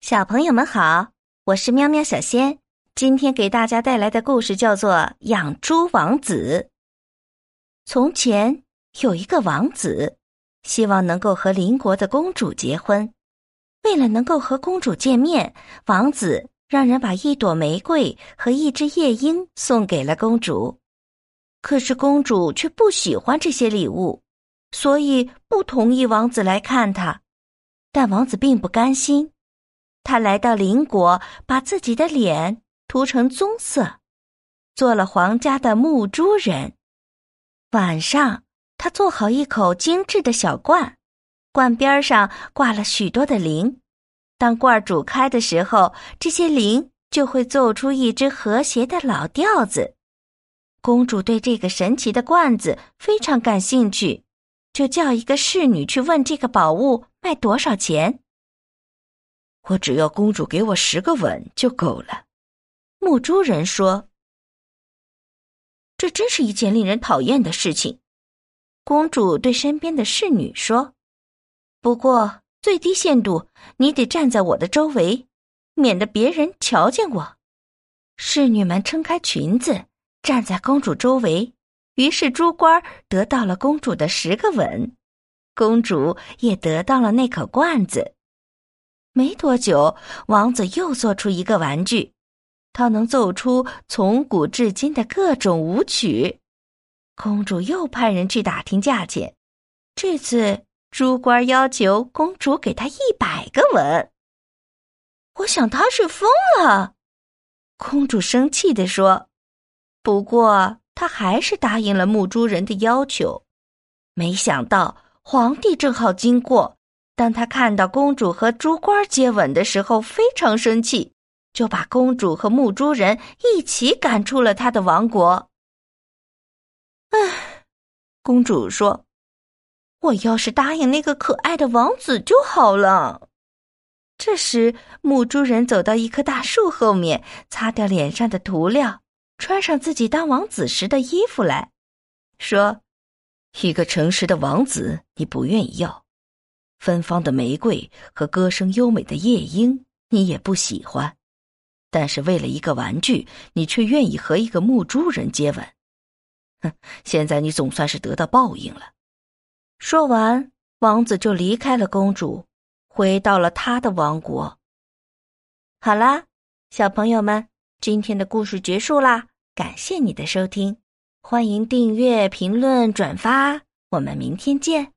小朋友们好，我是喵喵小仙。今天给大家带来的故事叫做《养猪王子》。从前有一个王子，希望能够和邻国的公主结婚。为了能够和公主见面，王子让人把一朵玫瑰和一只夜莺送给了公主。可是公主却不喜欢这些礼物，所以不同意王子来看她。但王子并不甘心。他来到邻国，把自己的脸涂成棕色，做了皇家的牧猪人。晚上，他做好一口精致的小罐，罐边上挂了许多的铃。当罐煮开的时候，这些铃就会奏出一支和谐的老调子。公主对这个神奇的罐子非常感兴趣，就叫一个侍女去问这个宝物卖多少钱。我只要公主给我十个吻就够了，牧猪人说。这真是一件令人讨厌的事情，公主对身边的侍女说。不过最低限度，你得站在我的周围，免得别人瞧见我。侍女们撑开裙子，站在公主周围，于是猪倌得到了公主的十个吻，公主也得到了那口罐子。没多久，王子又做出一个玩具，他能奏出从古至今的各种舞曲。公主又派人去打听价钱，这次猪倌要求公主给他一百个吻。我想他是疯了，公主生气地说。不过他还是答应了牧猪人的要求。没想到皇帝正好经过。当他看到公主和猪倌接吻的时候，非常生气，就把公主和牧猪人一起赶出了他的王国。唉，公主说：“我要是答应那个可爱的王子就好了。”这时，牧猪人走到一棵大树后面，擦掉脸上的涂料，穿上自己当王子时的衣服来说：“一个诚实的王子，你不愿意要。”芬芳的玫瑰和歌声优美的夜莺，你也不喜欢，但是为了一个玩具，你却愿意和一个牧猪人接吻。哼，现在你总算是得到报应了。说完，王子就离开了公主，回到了他的王国。好啦，小朋友们，今天的故事结束啦，感谢你的收听，欢迎订阅、评论、转发，我们明天见。